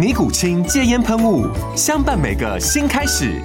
尼古清戒烟喷雾，相伴每个新开始。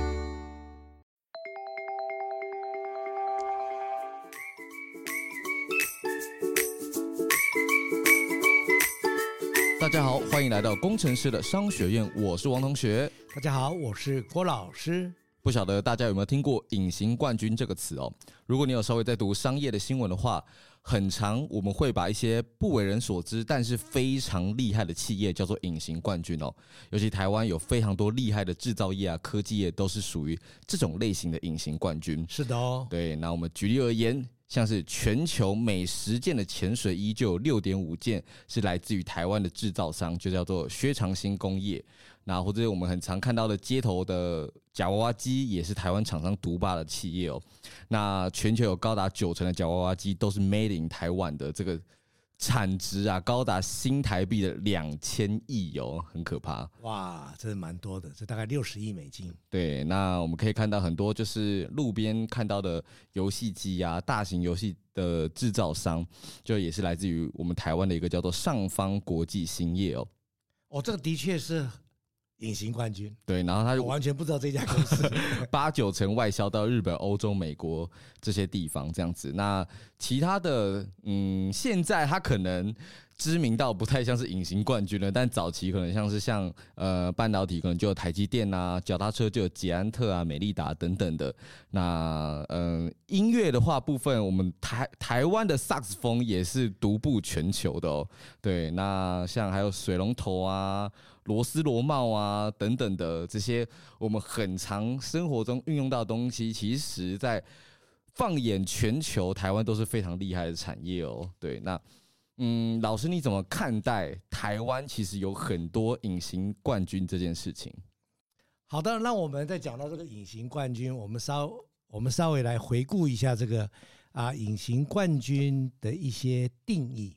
大家好，欢迎来到工程师的商学院，我是王同学。大家好，我是郭老师。不晓得大家有没有听过“隐形冠军”这个词哦？如果你有稍微在读商业的新闻的话。很长，我们会把一些不为人所知，但是非常厉害的企业叫做隐形冠军哦。尤其台湾有非常多厉害的制造业啊、科技业，都是属于这种类型的隐形冠军。是的哦。对，那我们举例而言，像是全球每十件的潜水衣就有六点五件是来自于台湾的制造商，就叫做薛长兴工业。那或者我们很常看到的街头的假娃娃机，也是台湾厂商独霸的企业哦。那全球有高达九成的假娃娃机都是 made in 台湾的，这个产值啊，高达新台币的两千亿哦，很可怕。哇，这是蛮多的，这大概六十亿美金。对，那我们可以看到很多就是路边看到的游戏机啊，大型游戏的制造商，就也是来自于我们台湾的一个叫做上方国际兴业哦。哦，这个的确是。隐形冠军，对，然后他就完全不知道这家公司 八九成外销到日本、欧洲、美国这些地方这样子。那其他的，嗯，现在他可能知名到不太像是隐形冠军了，但早期可能像是像呃半导体，可能就有台积电啊，脚踏车就有捷安特啊、美利达等等的。那嗯、音乐的话部分，我们台台湾的萨克斯风也是独步全球的哦。对，那像还有水龙头啊。螺丝螺帽啊，等等的这些，我们很常生活中运用到的东西，其实，在放眼全球，台湾都是非常厉害的产业哦。对，那嗯，老师你怎么看待台湾其实有很多隐形冠军这件事情？好的，那我们在讲到这个隐形冠军，我们稍我们稍微来回顾一下这个啊隐形冠军的一些定义。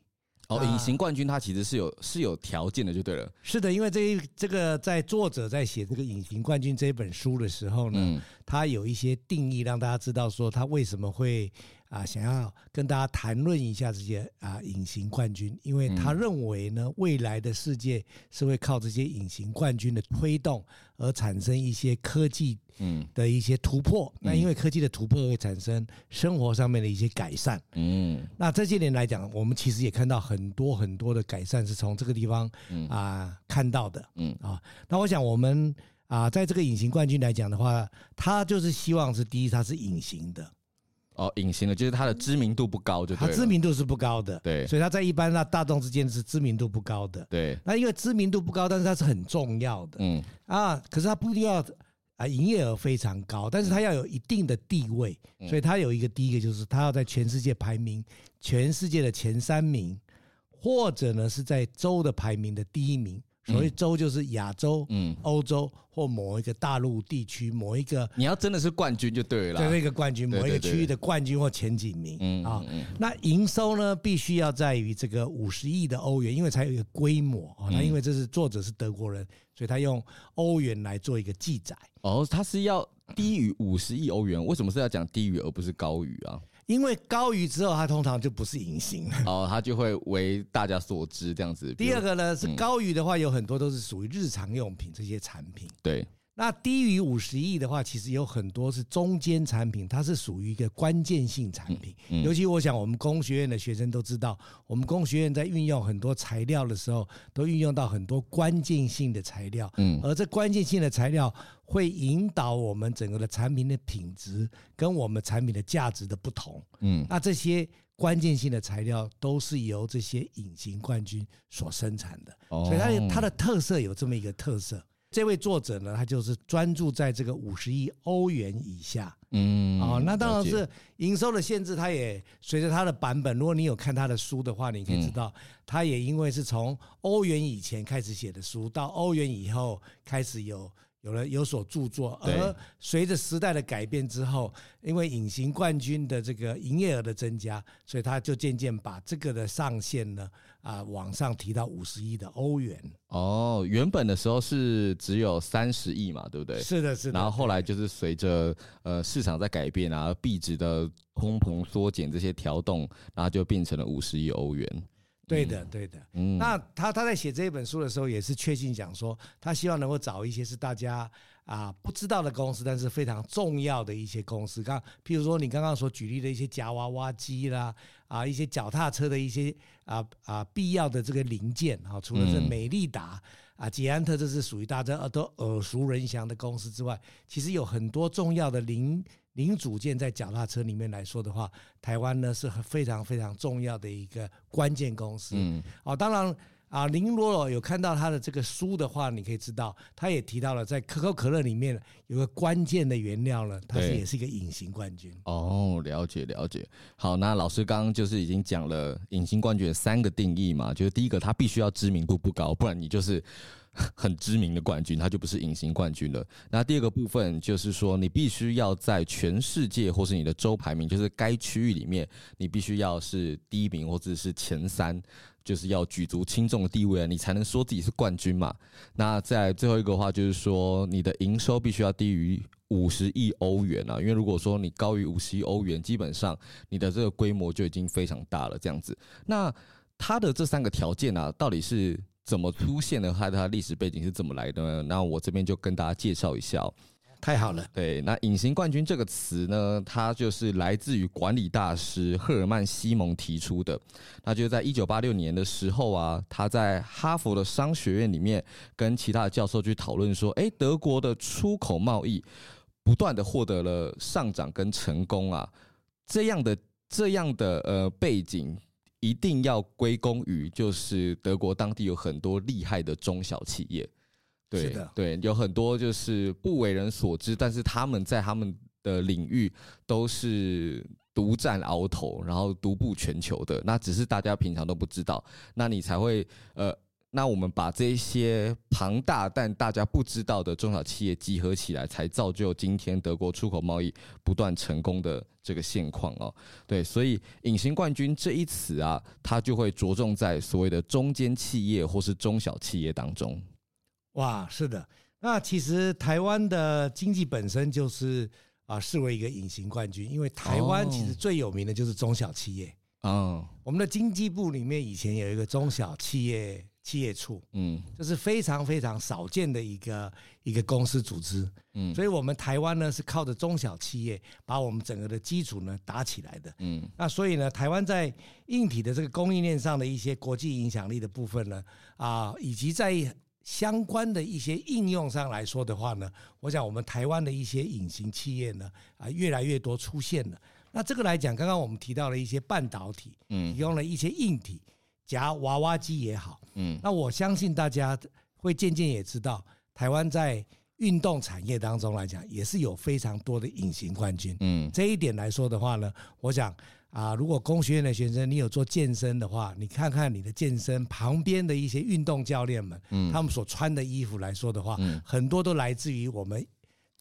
哦，隐形冠军它其实是有是有条件的，就对了。是的，因为这一这个在作者在写这个隐形冠军这一本书的时候呢，嗯，他有一些定义让大家知道说他为什么会。啊，想要跟大家谈论一下这些啊隐形冠军，因为他认为呢，未来的世界是会靠这些隐形冠军的推动而产生一些科技嗯的一些突破。那因为科技的突破会产生生活上面的一些改善。嗯，那这些年来讲，我们其实也看到很多很多的改善是从这个地方啊看到的。嗯啊，那我想我们啊，在这个隐形冠军来讲的话，他就是希望是第一，他是隐形的。哦，隐形的，就是它的知名度不高，就对。它知名度是不高的，对，所以它在一般那大众之间是知名度不高的，对。那因为知名度不高，但是它是很重要的，嗯啊，可是它不一定要啊营业额非常高，但是它要有一定的地位，所以它有一个第一个就是它要在全世界排名全世界的前三名，或者呢是在州的排名的第一名。所谓洲就是亚洲、嗯，欧洲或某一个大陆地区某一个，你要真的是冠军就对了，对，那个冠军，某一个区域的冠军或前几名，嗯啊，那营收呢必须要在于这个五十亿的欧元，因为才有一个规模啊。那因为这是作者是德国人，所以他用欧元来做一个记载。哦，他是要低于五十亿欧元，为什么是要讲低于而不是高于啊？因为高于之后，它通常就不是隐形了哦，它就会为大家所知这样子。第二个呢是高于的话，有很多都是属于日常用品这些产品。对，那低于五十亿的话，其实有很多是中间产品，它是属于一个关键性产品。尤其我想，我们工学院的学生都知道，我们工学院在运用很多材料的时候，都运用到很多关键性的材料。嗯，而这关键性的材料会引导我们整个的产品的品质跟我们产品的价值的不同。嗯，那这些关键性的材料都是由这些隐形冠军所生产的，所以它它的特色有这么一个特色。这位作者呢，他就是专注在这个五十亿欧元以下，嗯，哦，那当然是营收的限制，它也随着它的版本。如果你有看他的书的话，你可以知道，他也因为是从欧元以前开始写的书，到欧元以后开始有。有了有所著作，而随着时代的改变之后，因为隐形冠军的这个营业额的增加，所以他就渐渐把这个的上限呢啊往上提到五十亿的欧元。哦，原本的时候是只有三十亿嘛，对不对？是的，是的。然后后来就是随着呃市场在改变啊，币值的通膨缩减这些调动，然后就变成了五十亿欧元。对的，对的。嗯，那他他在写这一本书的时候，也是确信讲说，他希望能够找一些是大家啊不知道的公司，但是非常重要的一些公司。刚，譬如说你刚刚所举例的一些夹娃娃机啦，啊，一些脚踏车的一些啊啊必要的这个零件啊，除了这美利达啊、捷安特，这是属于大家都耳熟能详的公司之外，其实有很多重要的零。零组件在脚踏车里面来说的话，台湾呢是非常非常重要的一个关键公司。嗯，哦，当然啊，您如果有看到他的这个书的话，你可以知道，他也提到了在可口可乐里面有个关键的原料呢，它是也是一个隐形冠军。哦，了解了解。好，那老师刚刚就是已经讲了隐形冠军的三个定义嘛，就是第一个，它必须要知名度不高，不然你就是。很知名的冠军，它就不是隐形冠军了。那第二个部分就是说，你必须要在全世界或是你的州排名，就是该区域里面，你必须要是第一名或者是前三，就是要举足轻重的地位啊，你才能说自己是冠军嘛。那在最后一个话就是说，你的营收必须要低于五十亿欧元啊，因为如果说你高于五十亿欧元，基本上你的这个规模就已经非常大了。这样子，那它的这三个条件啊，到底是？怎么出现的？它的历史背景是怎么来的呢？那我这边就跟大家介绍一下。太好了，对，那隐形冠军这个词呢，它就是来自于管理大师赫尔曼西蒙提出的。那就在一九八六年的时候啊，他在哈佛的商学院里面跟其他的教授去讨论说，诶，德国的出口贸易不断的获得了上涨跟成功啊，这样的这样的呃背景。一定要归功于，就是德国当地有很多厉害的中小企业，对对，有很多就是不为人所知，但是他们在他们的领域都是独占鳌头，然后独步全球的。那只是大家平常都不知道，那你才会呃。那我们把这些庞大但大家不知道的中小企业集合起来，才造就今天德国出口贸易不断成功的这个现况哦。对，所以“隐形冠军”这一词啊，它就会着重在所谓的中间企业或是中小企业当中。哇，是的。那其实台湾的经济本身就是啊，视为一个隐形冠军，因为台湾其实最有名的就是中小企业。嗯，我们的经济部里面以前有一个中小企业。企业处，嗯，这是非常非常少见的一个一个公司组织，嗯，所以我们台湾呢是靠着中小企业把我们整个的基础呢打起来的，嗯，那所以呢，台湾在硬体的这个供应链上的一些国际影响力的部分呢，啊，以及在相关的一些应用上来说的话呢，我想我们台湾的一些隐形企业呢，啊，越来越多出现了。那这个来讲，刚刚我们提到了一些半导体，嗯，提供了一些硬体。夹娃娃机也好，嗯，那我相信大家会渐渐也知道，台湾在运动产业当中来讲，也是有非常多的隐形冠军，嗯，这一点来说的话呢，我想啊，如果工学院的学生你有做健身的话，你看看你的健身旁边的一些运动教练们，嗯，他们所穿的衣服来说的话，嗯，很多都来自于我们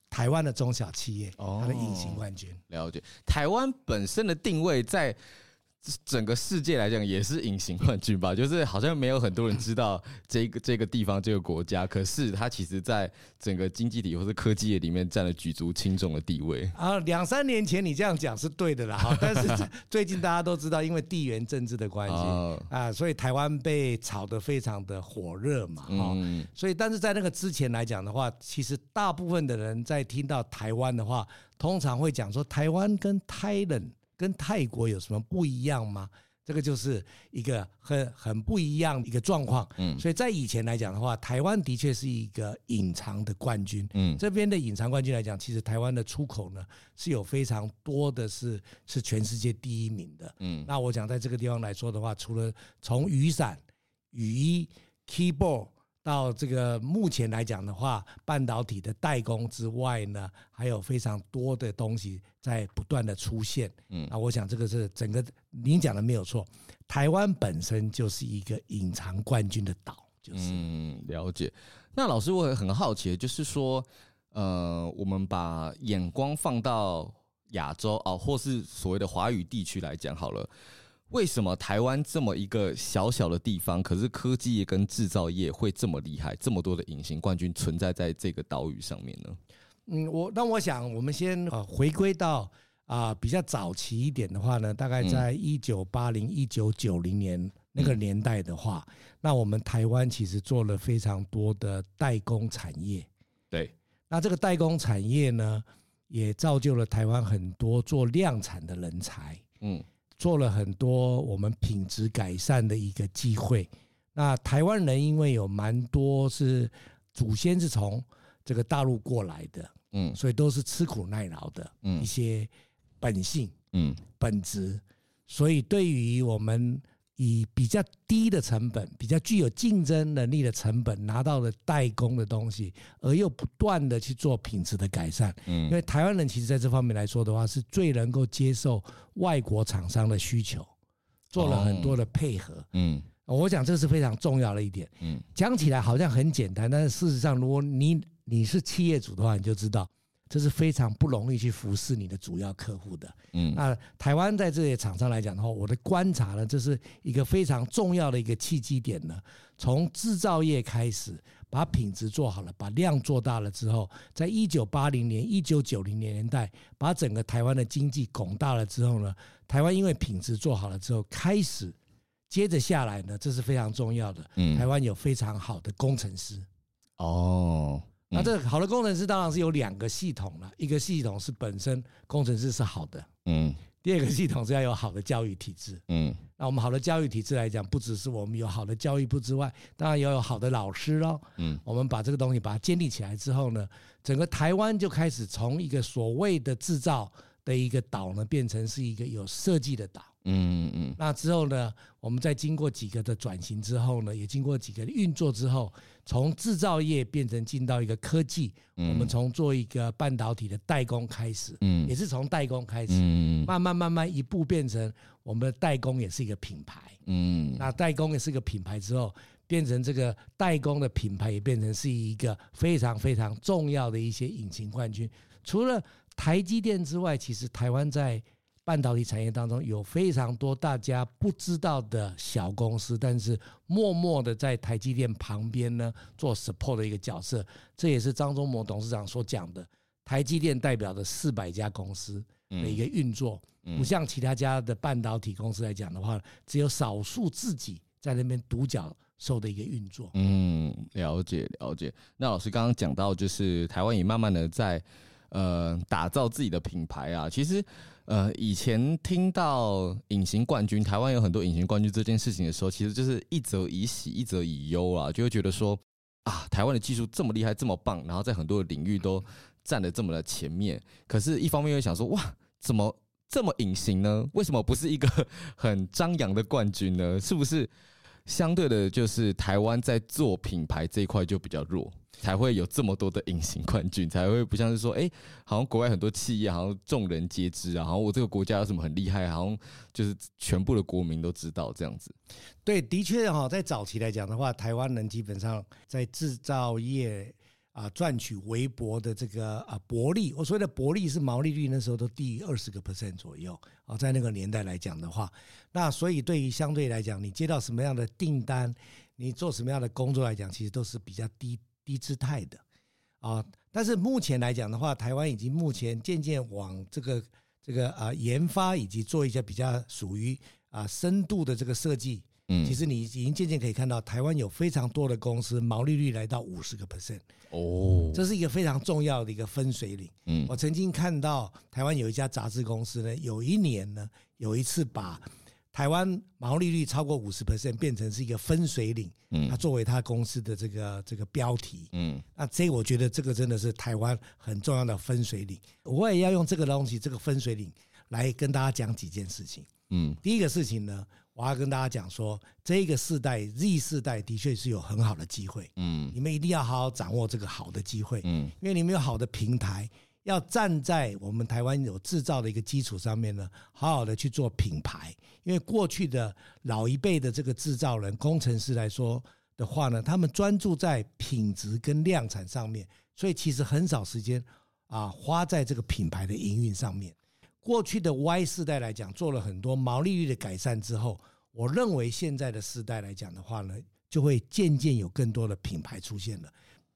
台湾的中小企业，它的隐形冠军。了解，台湾本身的定位在。整个世界来讲也是隐形冠军吧，就是好像没有很多人知道这个这个地方这个国家，可是它其实在整个经济体或是科技业里面占了举足轻重的地位啊。两三年前你这样讲是对的啦，哈，但是最近大家都知道，因为地缘政治的关系啊，所以台湾被炒得非常的火热嘛，哈，所以但是在那个之前来讲的话，其实大部分的人在听到台湾的话，通常会讲说台湾跟泰人。跟泰国有什么不一样吗？这个就是一个很很不一样的一个状况。嗯，所以在以前来讲的话，台湾的确是一个隐藏的冠军。嗯，这边的隐藏冠军来讲，其实台湾的出口呢是有非常多的是是全世界第一名的。嗯，那我想在这个地方来说的话，除了从雨伞、雨衣、keyboard。到这个目前来讲的话，半导体的代工之外呢，还有非常多的东西在不断的出现。嗯，啊我想这个是整个您讲的没有错，台湾本身就是一个隐藏冠军的岛，就是。嗯，了解。那老师，我也很好奇，就是说，呃，我们把眼光放到亚洲啊，或是所谓的华语地区来讲好了。为什么台湾这么一个小小的地方，可是科技业跟制造业会这么厉害？这么多的隐形冠军存在在这个岛屿上面呢？嗯，我那我想，我们先呃回归到啊比较早期一点的话呢，大概在一九八零一九九零年那个年代的话，嗯、那我们台湾其实做了非常多的代工产业。对，那这个代工产业呢，也造就了台湾很多做量产的人才。嗯。做了很多我们品质改善的一个机会。那台湾人因为有蛮多是祖先是从这个大陆过来的，嗯，所以都是吃苦耐劳的，一些本性，嗯，本质，所以对于我们。以比较低的成本，比较具有竞争能力的成本拿到了代工的东西，而又不断的去做品质的改善。嗯，因为台湾人其实在这方面来说的话，是最能够接受外国厂商的需求，做了很多的配合。嗯，我讲这是非常重要的一点。嗯，讲起来好像很简单，但是事实上，如果你你是企业主的话，你就知道。这是非常不容易去服侍你的主要客户的。嗯，那台湾在这些厂商来讲的话，我的观察呢，这是一个非常重要的一个契机点呢。从制造业开始，把品质做好了，把量做大了之后，在一九八零年、一九九零年代，把整个台湾的经济拱大了之后呢，台湾因为品质做好了之后，开始接着下来呢，这是非常重要的。嗯，台湾有非常好的工程师。哦。那这好的工程师当然是有两个系统了，一个系统是本身工程师是好的，嗯，第二个系统是要有好的教育体制，嗯，那我们好的教育体制来讲，不只是我们有好的教育部之外，当然也要有好的老师喽，嗯，我们把这个东西把它建立起来之后呢，整个台湾就开始从一个所谓的制造的一个岛呢，变成是一个有设计的岛。嗯嗯嗯。那之后呢，我们在经过几个的转型之后呢，也经过几个运作之后，从制造业变成进到一个科技。嗯。我们从做一个半导体的代工开始。嗯。也是从代工开始。嗯。慢慢慢慢一步变成我们的代工也是一个品牌。嗯。那代工也是一个品牌之后，变成这个代工的品牌也变成是一个非常非常重要的一些隐形冠军。除了台积电之外，其实台湾在半导体产业当中有非常多大家不知道的小公司，但是默默的在台积电旁边呢做 support 的一个角色。这也是张忠谋董事长所讲的，台积电代表的四百家公司的一个运作，不像其他家的半导体公司来讲的话，只有少数自己在那边独角兽的一个运作。嗯，了解了解。那老师刚刚讲到，就是台湾也慢慢的在。呃，打造自己的品牌啊，其实，呃，以前听到隐形冠军，台湾有很多隐形冠军这件事情的时候，其实就是一则以喜，一则以忧啊，就会觉得说，啊，台湾的技术这么厉害，这么棒，然后在很多的领域都站得这么的前面，可是，一方面又想说，哇，怎么这么隐形呢？为什么不是一个很张扬的冠军呢？是不是相对的，就是台湾在做品牌这一块就比较弱？才会有这么多的隐形冠军，才会不像是说，哎，好像国外很多企业好像众人皆知啊，好像我这个国家有什么很厉害，好像就是全部的国民都知道这样子。对，的确哈，在早期来讲的话，台湾人基本上在制造业啊赚取微薄的这个啊薄利。我所谓的薄利是毛利率那时候都低于二十个 percent 左右啊，在那个年代来讲的话，那所以对于相对来讲，你接到什么样的订单，你做什么样的工作来讲，其实都是比较低低姿态的啊。但是目前来讲的话，台湾已经目前渐渐往这个这个啊研发以及做一些比较属于啊深度的这个设计。嗯，其实你已经渐渐可以看到，台湾有非常多的公司毛利率来到五十个 percent 哦，这是一个非常重要的一个分水岭。嗯，我曾经看到台湾有一家杂志公司呢，有一年呢，有一次把台湾毛利率超过五十 percent 变成是一个分水岭，嗯，它作为它公司的这个这个标题，嗯，那这我觉得这个真的是台湾很重要的分水岭，我也要用这个东西，这个分水岭来跟大家讲几件事情。嗯，第一个事情呢。我要跟大家讲说，这个世代 Z 世代的确是有很好的机会，嗯，你们一定要好好掌握这个好的机会，嗯，因为你们有好的平台，要站在我们台湾有制造的一个基础上面呢，好好的去做品牌。因为过去的老一辈的这个制造人、工程师来说的话呢，他们专注在品质跟量产上面，所以其实很少时间啊花在这个品牌的营运上面。过去的 Y 世代来讲，做了很多毛利率的改善之后，我认为现在的世代来讲的话呢，就会渐渐有更多的品牌出现了。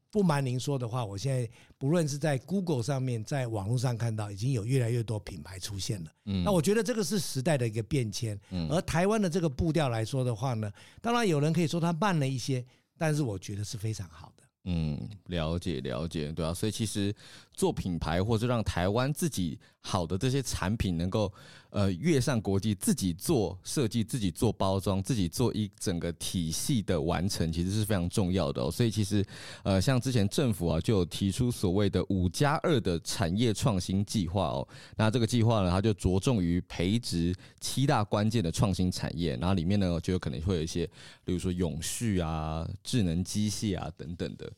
不瞒您说的话，我现在不论是在 Google 上面，在网络上看到，已经有越来越多品牌出现了。嗯，那我觉得这个是时代的一个变迁。嗯，而台湾的这个步调来说的话呢，当然有人可以说它慢了一些，但是我觉得是非常好的。嗯，了解了解，对啊，所以其实做品牌或者让台湾自己好的这些产品能够呃跃上国际，自己做设计，自己做包装，自己做一整个体系的完成，其实是非常重要的哦。所以其实呃，像之前政府啊就有提出所谓的五加二的产业创新计划哦。那这个计划呢，它就着重于培植七大关键的创新产业，然后里面呢就有可能会有一些，比如说永续啊、智能机械啊等等的。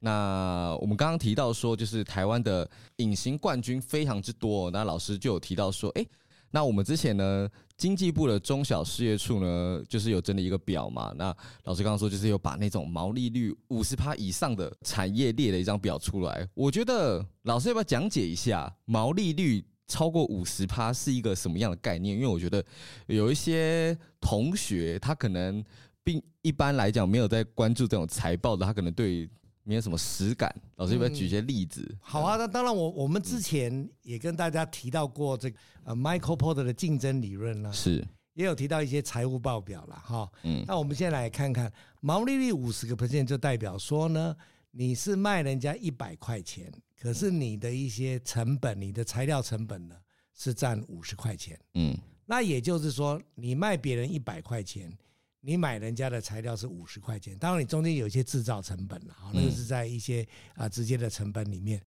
那我们刚刚提到说，就是台湾的隐形冠军非常之多。那老师就有提到说，哎，那我们之前呢，经济部的中小事业处呢，就是有整理一个表嘛。那老师刚刚说，就是有把那种毛利率五十趴以上的产业列了一张表出来。我觉得老师要不要讲解一下，毛利率超过五十趴是一个什么样的概念？因为我觉得有一些同学他可能并一般来讲没有在关注这种财报的，他可能对。没有什么实感，老师要不要举一些例子？嗯、好啊，那当然我，我我们之前也跟大家提到过这个呃，Michael Porter 的竞争理论呢，是也有提到一些财务报表了哈。嗯，那我们先来看看毛利率五十个 percent，就代表说呢，你是卖人家一百块钱，可是你的一些成本，你的材料成本呢是占五十块钱。嗯，那也就是说，你卖别人一百块钱。你买人家的材料是五十块钱，当然你中间有一些制造成本了，那个是在一些啊直接的成本里面。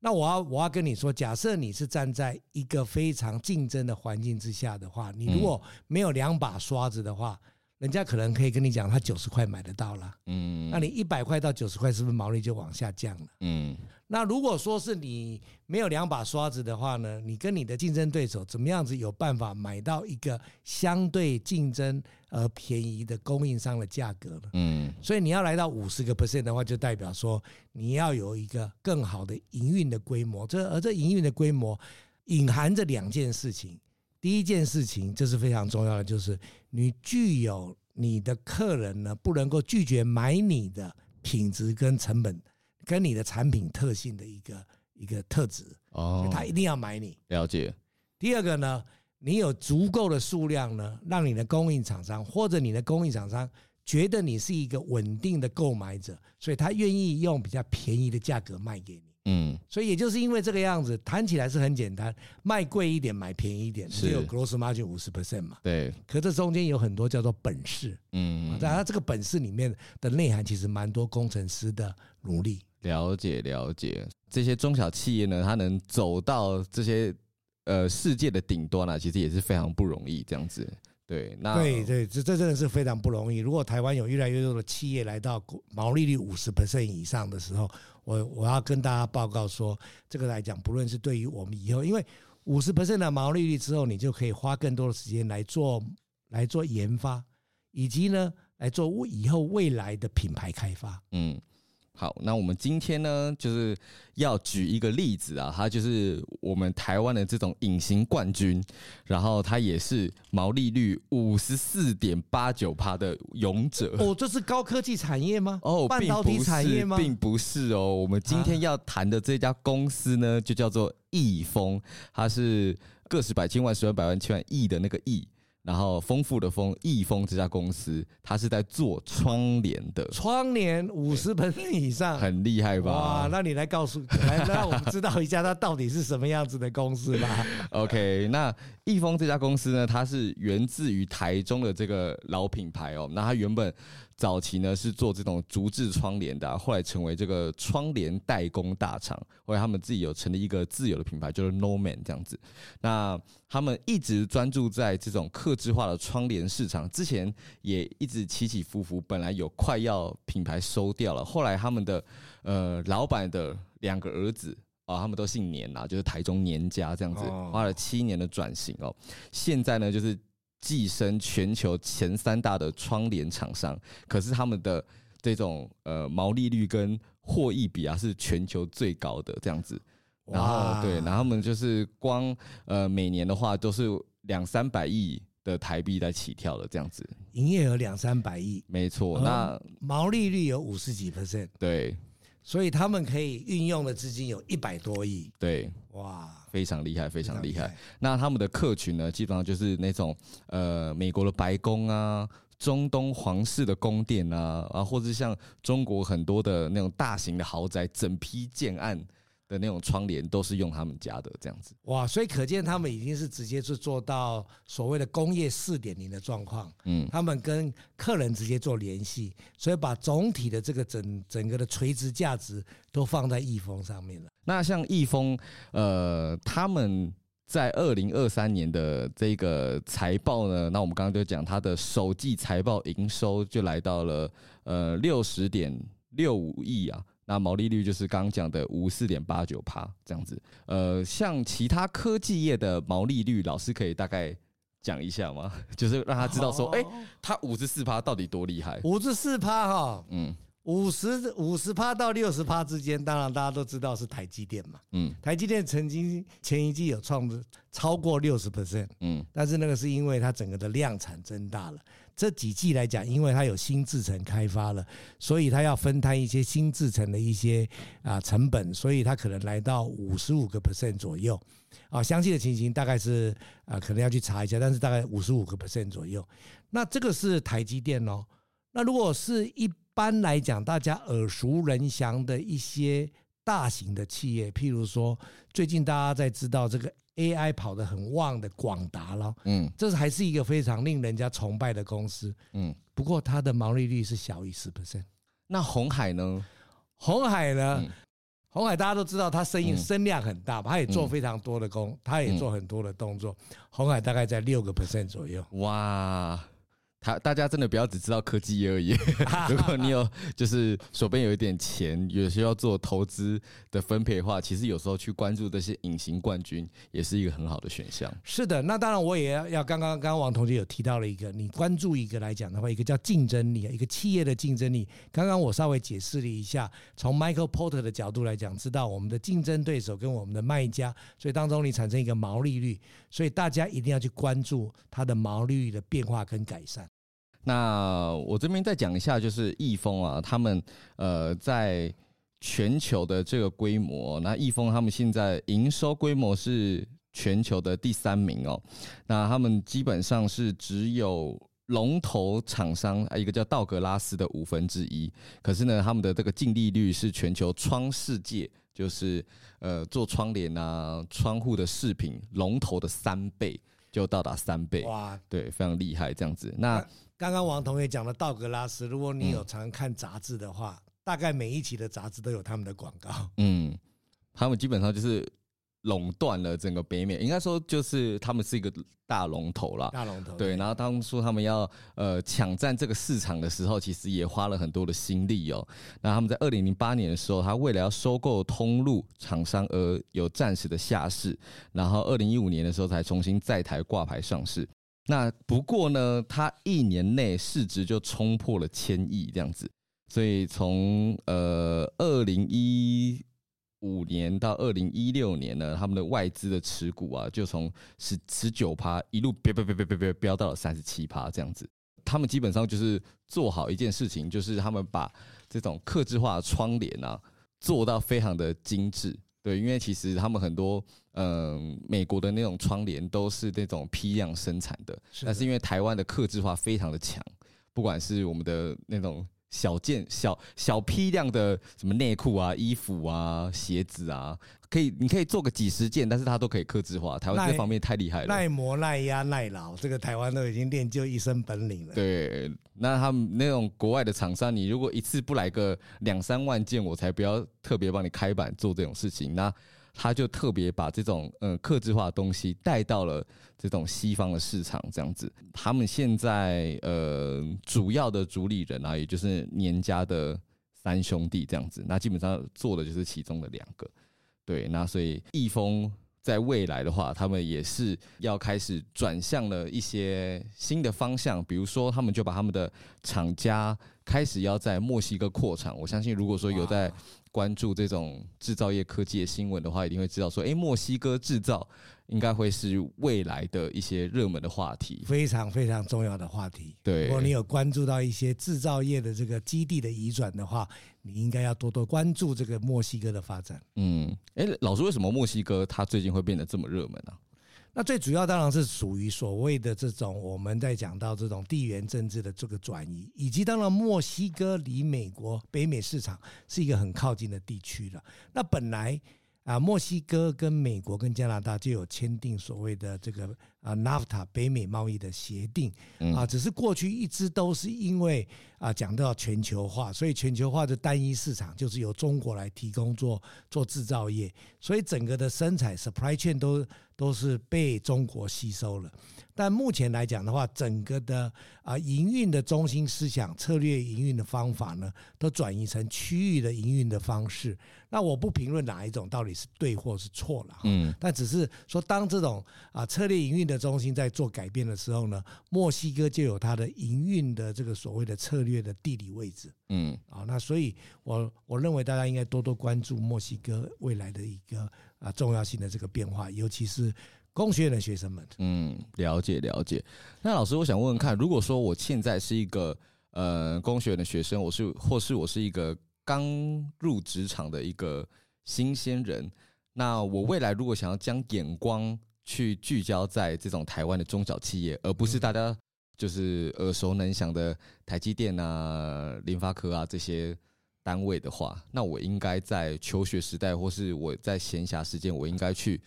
那我要我要跟你说，假设你是站在一个非常竞争的环境之下的话，你如果没有两把刷子的话，人家可能可以跟你讲，他九十块买得到了，嗯，那你一百块到九十块，是不是毛利就往下降了？嗯。那如果说是你没有两把刷子的话呢？你跟你的竞争对手怎么样子有办法买到一个相对竞争而便宜的供应商的价格呢？嗯，所以你要来到五十个 percent 的话，就代表说你要有一个更好的营运的规模。这而这营运的规模隐含着两件事情。第一件事情，这是非常重要的，就是你具有你的客人呢不能够拒绝买你的品质跟成本。跟你的产品特性的一个一个特质哦，他一定要买你。了解。第二个呢，你有足够的数量呢，让你的供应厂商或者你的供应厂商觉得你是一个稳定的购买者，所以他愿意用比较便宜的价格卖给你。嗯，所以也就是因为这个样子，谈起来是很简单，卖贵一点，买便宜一点，只有 gross margin 五十 percent 嘛。对。可这中间有很多叫做本事。嗯。在它这个本事里面的内涵，其实蛮多工程师的努力。了解了解，这些中小企业呢，它能走到这些呃世界的顶端呢、啊，其实也是非常不容易。这样子，对，那对对，这这真的是非常不容易。如果台湾有越来越多的企业来到毛利率五十 percent 以上的时候，我我要跟大家报告说，这个来讲，不论是对于我们以后，因为五十 percent 的毛利率之后，你就可以花更多的时间来做来做研发，以及呢来做以后未来的品牌开发。嗯。好，那我们今天呢，就是要举一个例子啊，他就是我们台湾的这种隐形冠军，然后他也是毛利率五十四点八九趴的勇者。哦，这是高科技产业吗？哦，半导体产业吗？并不是哦，我们今天要谈的这家公司呢，就叫做亿丰，它是个十百千万十万百万千万亿的那个亿。然后丰富的丰，易丰这家公司，它是在做窗帘的。窗帘五十盆以上，很厉害吧？哇，那你来告诉，来让我们知道一下它到底是什么样子的公司吧。OK，那易丰这家公司呢，它是源自于台中的这个老品牌哦。那它原本。早期呢是做这种竹制窗帘的，后来成为这个窗帘代工大厂，后来他们自己有成立一个自有的品牌，就是 Norman 这样子。那他们一直专注在这种客制化的窗帘市场，之前也一直起起伏伏，本来有快要品牌收掉了，后来他们的呃老板的两个儿子啊，他们都姓年啊，就是台中年家这样子，花了七年的转型哦，现在呢就是。跻身全球前三大的窗帘厂商，可是他们的这种呃毛利率跟获益比啊是全球最高的这样子，然后对，然后他们就是光呃每年的话都是两三百亿的台币在起跳的这样子，营业额两三百亿，没错，那毛利率有五十几。percent，对。所以他们可以运用的资金有一百多亿，对，哇，非常厉害，非常厉害。那他们的客群呢，基本上就是那种呃，美国的白宫啊，中东皇室的宫殿啊，啊，或者像中国很多的那种大型的豪宅，整批建案。的那种窗帘都是用他们家的这样子，哇！所以可见他们已经是直接是做到所谓的工业四点零的状况。嗯，他们跟客人直接做联系，所以把总体的这个整整个的垂直价值都放在易丰上面了。那像易丰，呃，他们在二零二三年的这个财报呢，那我们刚刚就讲他的首季财报营收就来到了呃六十点六五亿啊。那毛利率就是刚刚讲的五四点八九趴这样子，呃，像其他科技业的毛利率，老师可以大概讲一下吗？就是让他知道说，哎、欸，他五十四趴到底多厉害？五十四趴哈，嗯，五十五十趴到六十趴之间，当然大家都知道是台积电嘛，嗯，台积电曾经前一季有创超过六十 percent，嗯，但是那个是因为它整个的量产增大了。这几季来讲，因为它有新制程开发了，所以它要分摊一些新制程的一些啊成本，所以它可能来到五十五个 percent 左右啊。详细的情形大概是啊，可能要去查一下，但是大概五十五个 percent 左右。那这个是台积电哦。那如果是一般来讲，大家耳熟能详的一些大型的企业，譬如说最近大家在知道这个。AI 跑得很旺的广达了，嗯，这是还是一个非常令人家崇拜的公司，嗯，不过它的毛利率是小于十 percent。那红海呢？红海呢？嗯、鸿海大家都知道，它生意声量很大吧？它也做非常多的工，它也做很多的动作。红海大概在六个 percent 左右。哇！他大家真的不要只知道科技业而已。如果你有就是手边有一点钱，有些要做投资的分配的话，其实有时候去关注这些隐形冠军也是一个很好的选项。是的，那当然我也要要刚刚刚刚王同学有提到了一个，你关注一个来讲的话，一个叫竞争力，一个企业的竞争力。刚刚我稍微解释了一下，从 Michael Porter 的角度来讲，知道我们的竞争对手跟我们的卖家，所以当中你产生一个毛利率，所以大家一定要去关注它的毛利率的变化跟改善。那我这边再讲一下，就是亿丰啊，他们呃在全球的这个规模，那亿丰他们现在营收规模是全球的第三名哦。那他们基本上是只有龙头厂商一个叫道格拉斯的五分之一，可是呢，他们的这个净利率是全球窗世界，就是呃做窗帘啊、窗户的饰品龙头的三倍，就到达三倍。哇，对，非常厉害这样子。那刚刚王同学讲的道格拉斯，如果你有常看杂志的话，嗯、大概每一期的杂志都有他们的广告。嗯，他们基本上就是垄断了整个北美，应该说就是他们是一个大龙头了。大龙头对。然后当初他们要呃抢占这个市场的时候，其实也花了很多的心力哦。那他们在二零零八年的时候，他为了要收购通路厂商而有暂时的下市，然后二零一五年的时候才重新在台挂牌上市。那不过呢，它一年内市值就冲破了千亿这样子，所以从呃二零一五年到二零一六年呢，他们的外资的持股啊，就从十十九趴一路飙飙飙飙飙飙飙到了三十七趴这样子。他们基本上就是做好一件事情，就是他们把这种客制化的窗帘啊做到非常的精致。对，因为其实他们很多嗯美国的那种窗帘都是那种批量生产的，是的但是因为台湾的客制化非常的强，不管是我们的那种。小件小小批量的什么内裤啊、衣服啊、鞋子啊，可以你可以做个几十件，但是它都可以克制化。台湾这方面太厉害了，耐磨、耐压、耐劳，这个台湾都已经练就一身本领了。对，那他们那种国外的厂商，你如果一次不来个两三万件，我才不要特别帮你开板做这种事情。那他就特别把这种嗯克制化的东西带到了这种西方的市场，这样子。他们现在呃主要的主理人啊，也就是年家的三兄弟这样子。那基本上做的就是其中的两个。对，那所以易峰在未来的话，他们也是要开始转向了一些新的方向，比如说他们就把他们的厂家开始要在墨西哥扩厂。我相信如果说有在关注这种制造业科技的新闻的话，一定会知道说，哎，墨西哥制造应该会是未来的一些热门的话题，非常非常重要的话题。对，如果你有关注到一些制造业的这个基地的移转的话，你应该要多多关注这个墨西哥的发展。嗯，哎，老师，为什么墨西哥它最近会变得这么热门呢？那最主要当然是属于所谓的这种我们在讲到这种地缘政治的这个转移，以及当然墨西哥离美国北美市场是一个很靠近的地区了。那本来啊，墨西哥跟美国跟加拿大就有签订所谓的这个啊 NAFTA 北美贸易的协定啊，只是过去一直都是因为啊讲到全球化，所以全球化的单一市场就是由中国来提供做做制造业，所以整个的生产 supply chain 都。都是被中国吸收了，但目前来讲的话，整个的啊营运的中心思想、策略营运的方法呢，都转移成区域的营运的方式。那我不评论哪一种到底是对或是错了，嗯，但只是说，当这种啊策略营运的中心在做改变的时候呢，墨西哥就有它的营运的这个所谓的策略的地理位置，嗯，啊，那所以我我认为大家应该多多关注墨西哥未来的一个。啊，重要性的这个变化，尤其是工学院的学生们。嗯，了解了解。那老师，我想问问看，如果说我现在是一个呃工学院的学生，我是或是我是一个刚入职场的一个新鲜人，那我未来如果想要将眼光去聚焦在这种台湾的中小企业，而不是大家就是耳熟能详的台积电啊、联发科啊这些。单位的话，那我应该在求学时代，或是我在闲暇时间，我应该去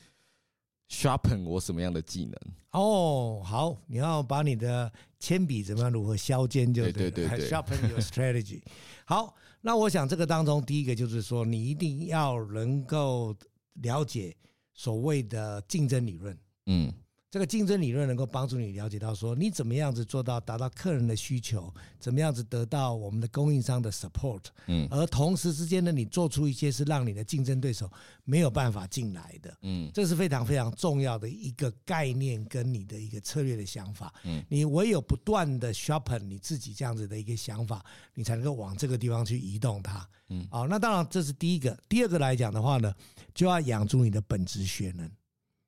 sharpen 我什么样的技能？哦，好，你要把你的铅笔怎么样如何削尖就对，对对对对，sharpen your strategy。好，那我想这个当中第一个就是说，你一定要能够了解所谓的竞争理论。嗯。这个竞争理论能够帮助你了解到说，你怎么样子做到达到客人的需求，怎么样子得到我们的供应商的 support，嗯，而同时之间呢，你做出一些是让你的竞争对手没有办法进来的，嗯，这是非常非常重要的一个概念跟你的一个策略的想法，嗯，你唯有不断的 sharpen 你自己这样子的一个想法，你才能够往这个地方去移动它，嗯，好，那当然这是第一个，第二个来讲的话呢，就要养出你的本职学能。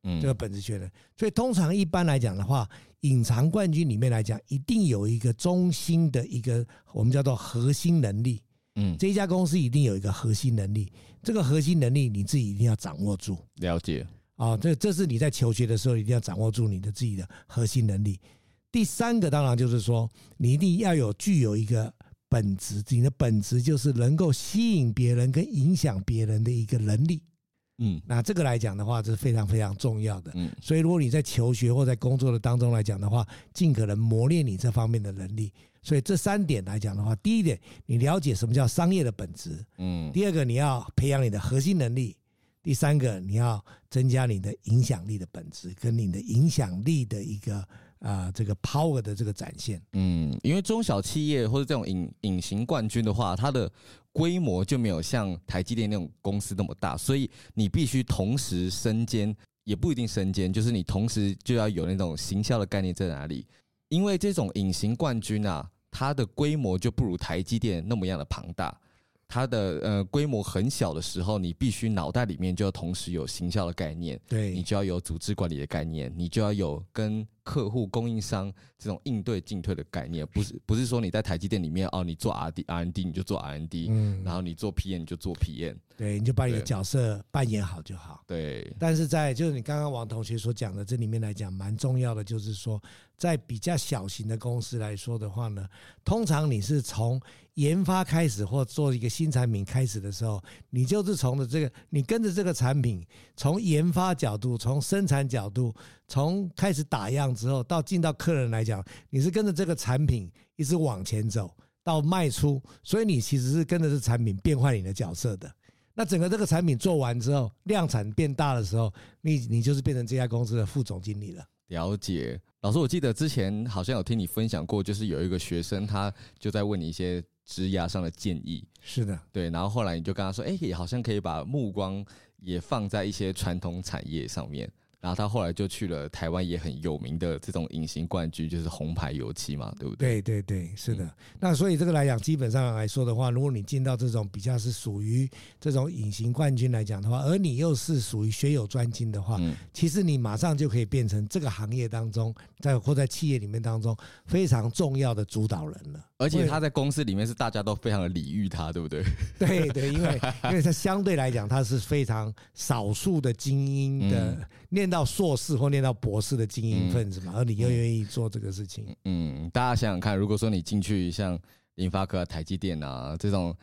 嗯，这个本质确认，所以通常一般来讲的话，隐藏冠军里面来讲，一定有一个中心的一个我们叫做核心能力。嗯，这一家公司一定有一个核心能力，这个核心能力你自己一定要掌握住。了解啊，这这是你在求学的时候一定要掌握住你的自己的核心能力。第三个当然就是说，你一定要有具有一个本质，你的本质就是能够吸引别人跟影响别人的一个能力。嗯，那这个来讲的话，这是非常非常重要的。嗯，所以如果你在求学或在工作的当中来讲的话，尽可能磨练你这方面的能力。所以这三点来讲的话，第一点，你了解什么叫商业的本质。嗯，第二个，你要培养你的核心能力。第三个，你要增加你的影响力的本质，跟你的影响力的一个啊、呃、这个 power 的这个展现。嗯，因为中小企业或者这种隐隐形冠军的话，它的规模就没有像台积电那种公司那么大，所以你必须同时身兼，也不一定身兼，就是你同时就要有那种行销的概念在哪里。因为这种隐形冠军啊，它的规模就不如台积电那么样的庞大。它的呃规模很小的时候，你必须脑袋里面就要同时有行销的概念，对，你就要有组织管理的概念，你就要有跟客户、供应商这种应对进退的概念，不是不是说你在台积电里面哦，你做 R D R N D 你就做 R N D，嗯，然后你做 P N 你就做 P N，对，你就把你的角色扮演好就好。对，但是在就是你刚刚王同学所讲的这里面来讲，蛮重要的就是说，在比较小型的公司来说的话呢，通常你是从研发开始或做一个新产品开始的时候，你就是从的这个，你跟着这个产品，从研发角度，从生产角度，从开始打样之后到进到客人来讲，你是跟着这个产品一直往前走到卖出，所以你其实是跟着这产品变换你的角色的。那整个这个产品做完之后，量产变大的时候，你你就是变成这家公司的副总经理了。了解，老师，我记得之前好像有听你分享过，就是有一个学生他就在问你一些。职涯上的建议是的，对，然后后来你就跟他说，哎，也好像可以把目光也放在一些传统产业上面。然后他后来就去了台湾也很有名的这种隐形冠军，就是红牌油漆嘛，对不对？对对对，是的。嗯、那所以这个来讲，基本上来说的话，如果你进到这种比较是属于这种隐形冠军来讲的话，而你又是属于学有专精的话，嗯、其实你马上就可以变成这个行业当中，在或在企业里面当中非常重要的主导人了。而且他在公司里面是大家都非常的礼遇他，对不对？对对，因为因为他相对来讲，他是非常少数的精英的，嗯、念到硕士或念到博士的精英分子嘛，嗯、而你又愿意做这个事情。嗯，大家想想看，如果说你进去像联发科、台积电啊这种。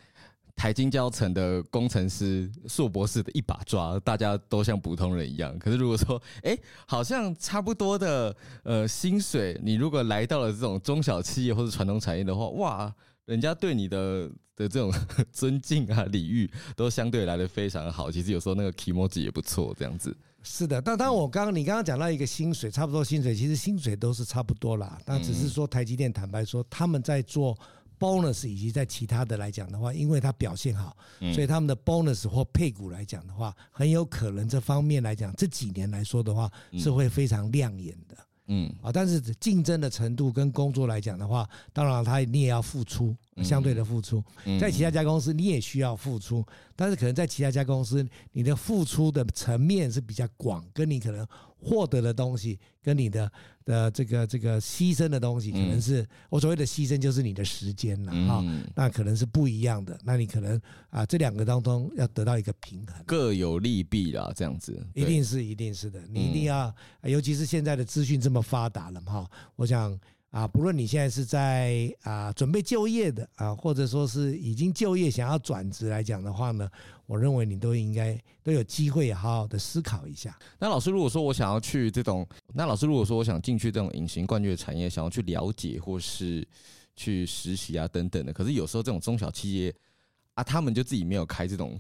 台金交层的工程师、硕博士的一把抓，大家都像普通人一样。可是如果说，哎、欸，好像差不多的呃薪水，你如果来到了这种中小企业或者传统产业的话，哇，人家对你的的这种 尊敬啊、礼遇都相对来的非常好。其实有时候那个 kimochi 也不错，这样子。是的，但当我刚刚你刚刚讲到一个薪水，差不多薪水，其实薪水都是差不多啦。但只是说台积电坦白说，他们在做。bonus 以及在其他的来讲的话，因为他表现好，所以他们的 bonus 或配股来讲的话，很有可能这方面来讲，这几年来说的话，是会非常亮眼的。嗯啊，但是竞争的程度跟工作来讲的话，当然他你也要付出相对的付出，在其他家公司你也需要付出，但是可能在其他家公司，你的付出的层面是比较广，跟你可能。获得的东西跟你的的这个这个牺牲的东西，可能是我所谓的牺牲，就是你的时间了哈。那可能是不一样的。那你可能啊，这两个当中要得到一个平衡，各有利弊啦，这样子。一定是，一定是的。你一定要，尤其是现在的资讯这么发达了哈。我想。啊，不论你现在是在啊准备就业的啊，或者说是已经就业想要转职来讲的话呢，我认为你都应该都有机会好好的思考一下。那老师，如果说我想要去这种，那老师如果说我想进去这种隐形冠军的产业，想要去了解或是去实习啊等等的，可是有时候这种中小企业啊，他们就自己没有开这种。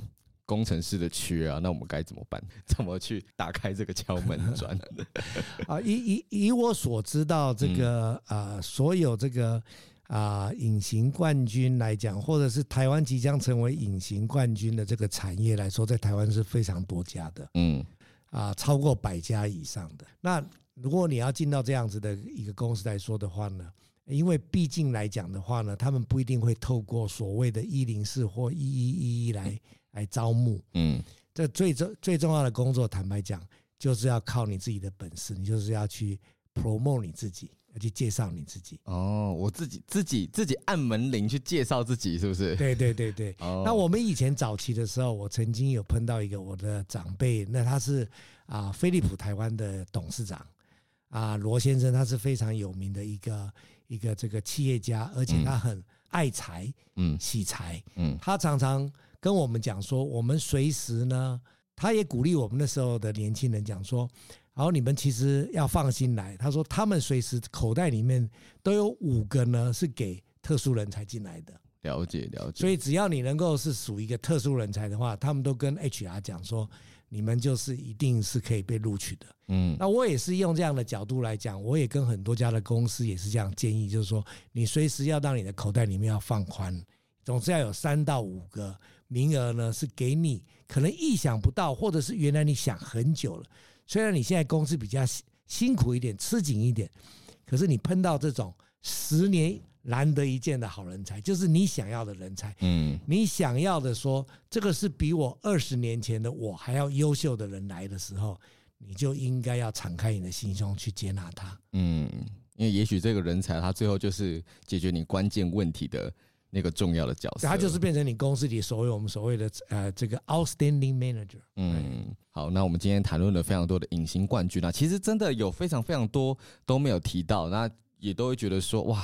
工程师的缺啊，那我们该怎么办？怎么去打开这个敲门砖？啊，以以以我所知道，这个啊，所有这个啊隐形冠军来讲，或者是台湾即将成为隐形冠军的这个产业来说，在台湾是非常多家的，嗯，啊，超过百家以上的。那如果你要进到这样子的一个公司来说的话呢，因为毕竟来讲的话呢，他们不一定会透过所谓的一零四或一一一一来。来招募，嗯，这最重最重要的工作，坦白讲，就是要靠你自己的本事，你就是要去 promote 你自己，要去介绍你自己。哦，我自己自己自己按门铃去介绍自己，是不是？对对对对。哦，那我们以前早期的时候，我曾经有碰到一个我的长辈，那他是啊飞利浦台湾的董事长啊罗先生，他是非常有名的一个一个这个企业家，而且他很爱财，嗯，喜财，嗯，他常常。跟我们讲说，我们随时呢，他也鼓励我们那时候的年轻人讲说，然后你们其实要放心来。他说他们随时口袋里面都有五个呢，是给特殊人才进来的。了解了解。所以只要你能够是属于一个特殊人才的话，他们都跟 HR 讲说，你们就是一定是可以被录取的。嗯，那我也是用这样的角度来讲，我也跟很多家的公司也是这样建议，就是说你随时要让你的口袋里面要放宽，总是要有三到五个。名额呢是给你可能意想不到，或者是原来你想很久了。虽然你现在公司比较辛苦一点，吃紧一点，可是你碰到这种十年难得一见的好人才，就是你想要的人才。嗯，你想要的说，这个是比我二十年前的我还要优秀的人来的时候，你就应该要敞开你的心胸去接纳他。嗯，因为也许这个人才他最后就是解决你关键问题的那个重要的角色，他就是变成你公司里所谓我们所谓的呃这个 outstanding manager。嗯，好，那我们今天谈论了非常多的隐形冠军啊，其实真的有非常非常多都没有提到那。也都会觉得说哇，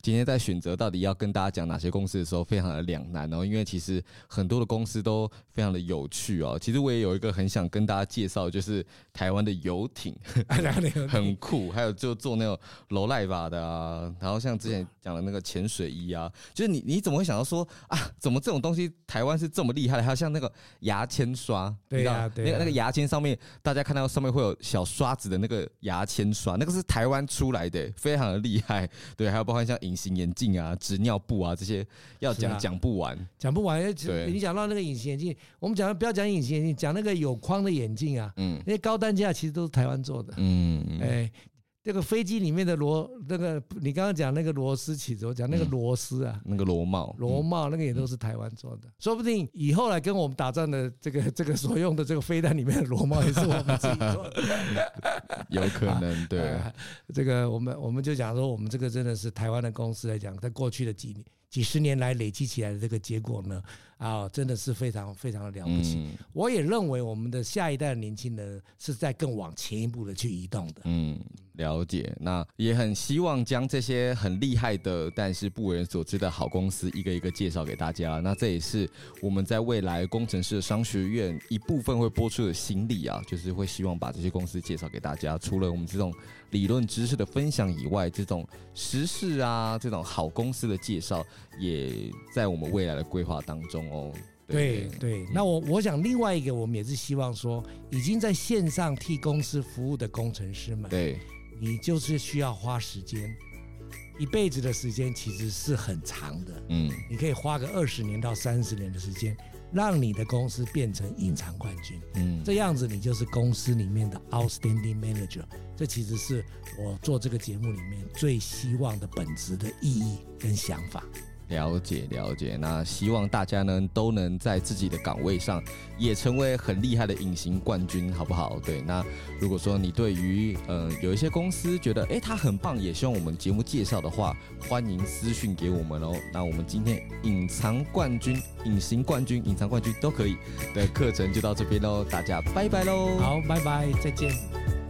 今天在选择到底要跟大家讲哪些公司的时候，非常的两难哦。因为其实很多的公司都非常的有趣哦。其实我也有一个很想跟大家介绍，就是台湾的游艇，很酷。还有就做那种楼赖吧的啊，然后像之前讲的那个潜水衣啊，就是你你怎么会想到说啊，怎么这种东西台湾是这么厉害的？还有像那个牙签刷，对啊，对啊，那个那个牙签上面，大家看到上面会有小刷子的那个牙签刷，那个是台湾出来的，非常的厉害，对，还有包括像隐形眼镜啊、纸尿布啊这些，要讲讲、啊、不完，讲不完。对，你讲到那个隐形眼镜，我们讲不要讲隐形眼镜，讲那个有框的眼镜啊，嗯，那些高单价其实都是台湾做的，嗯，哎、欸。这个飞机里面的螺，那个你刚刚讲那个螺丝起子，我讲那个螺丝啊，那个螺帽，螺帽那个也都是台湾做的，说不定以后来跟我们打仗的这个 这个所用的这个飞弹里面的螺帽也是我们自己做的，有可能对。这个我们我们就讲说，我们这个真的是台湾的公司来讲，在过去的几年。几十年来累积起来的这个结果呢，啊，真的是非常非常的了不起。嗯、我也认为我们的下一代的年轻人是在更往前一步的去移动的。嗯，了解。那也很希望将这些很厉害的，但是不为人所知的好公司一个一个介绍给大家。那这也是我们在未来工程师的商学院一部分会播出的心力啊，就是会希望把这些公司介绍给大家。除了我们这种理论知识的分享以外，这种时事啊，这种好公司的介绍。也在我们未来的规划当中哦。对对，对，那我我想另外一个，我们也是希望说，已经在线上替公司服务的工程师们，对，你就是需要花时间，一辈子的时间其实是很长的，嗯，你可以花个二十年到三十年的时间。让你的公司变成隐藏冠军，嗯，这样子你就是公司里面的 outstanding manager。这其实是我做这个节目里面最希望的本质的意义跟想法。了解了解，那希望大家呢都能在自己的岗位上也成为很厉害的隐形冠军，好不好？对，那如果说你对于嗯、有一些公司觉得诶他很棒，也希望我们节目介绍的话，欢迎私讯给我们哦。那我们今天隐藏冠军、隐形冠军、隐藏冠军都可以的课程就到这边喽，大家拜拜喽。好，拜拜，再见。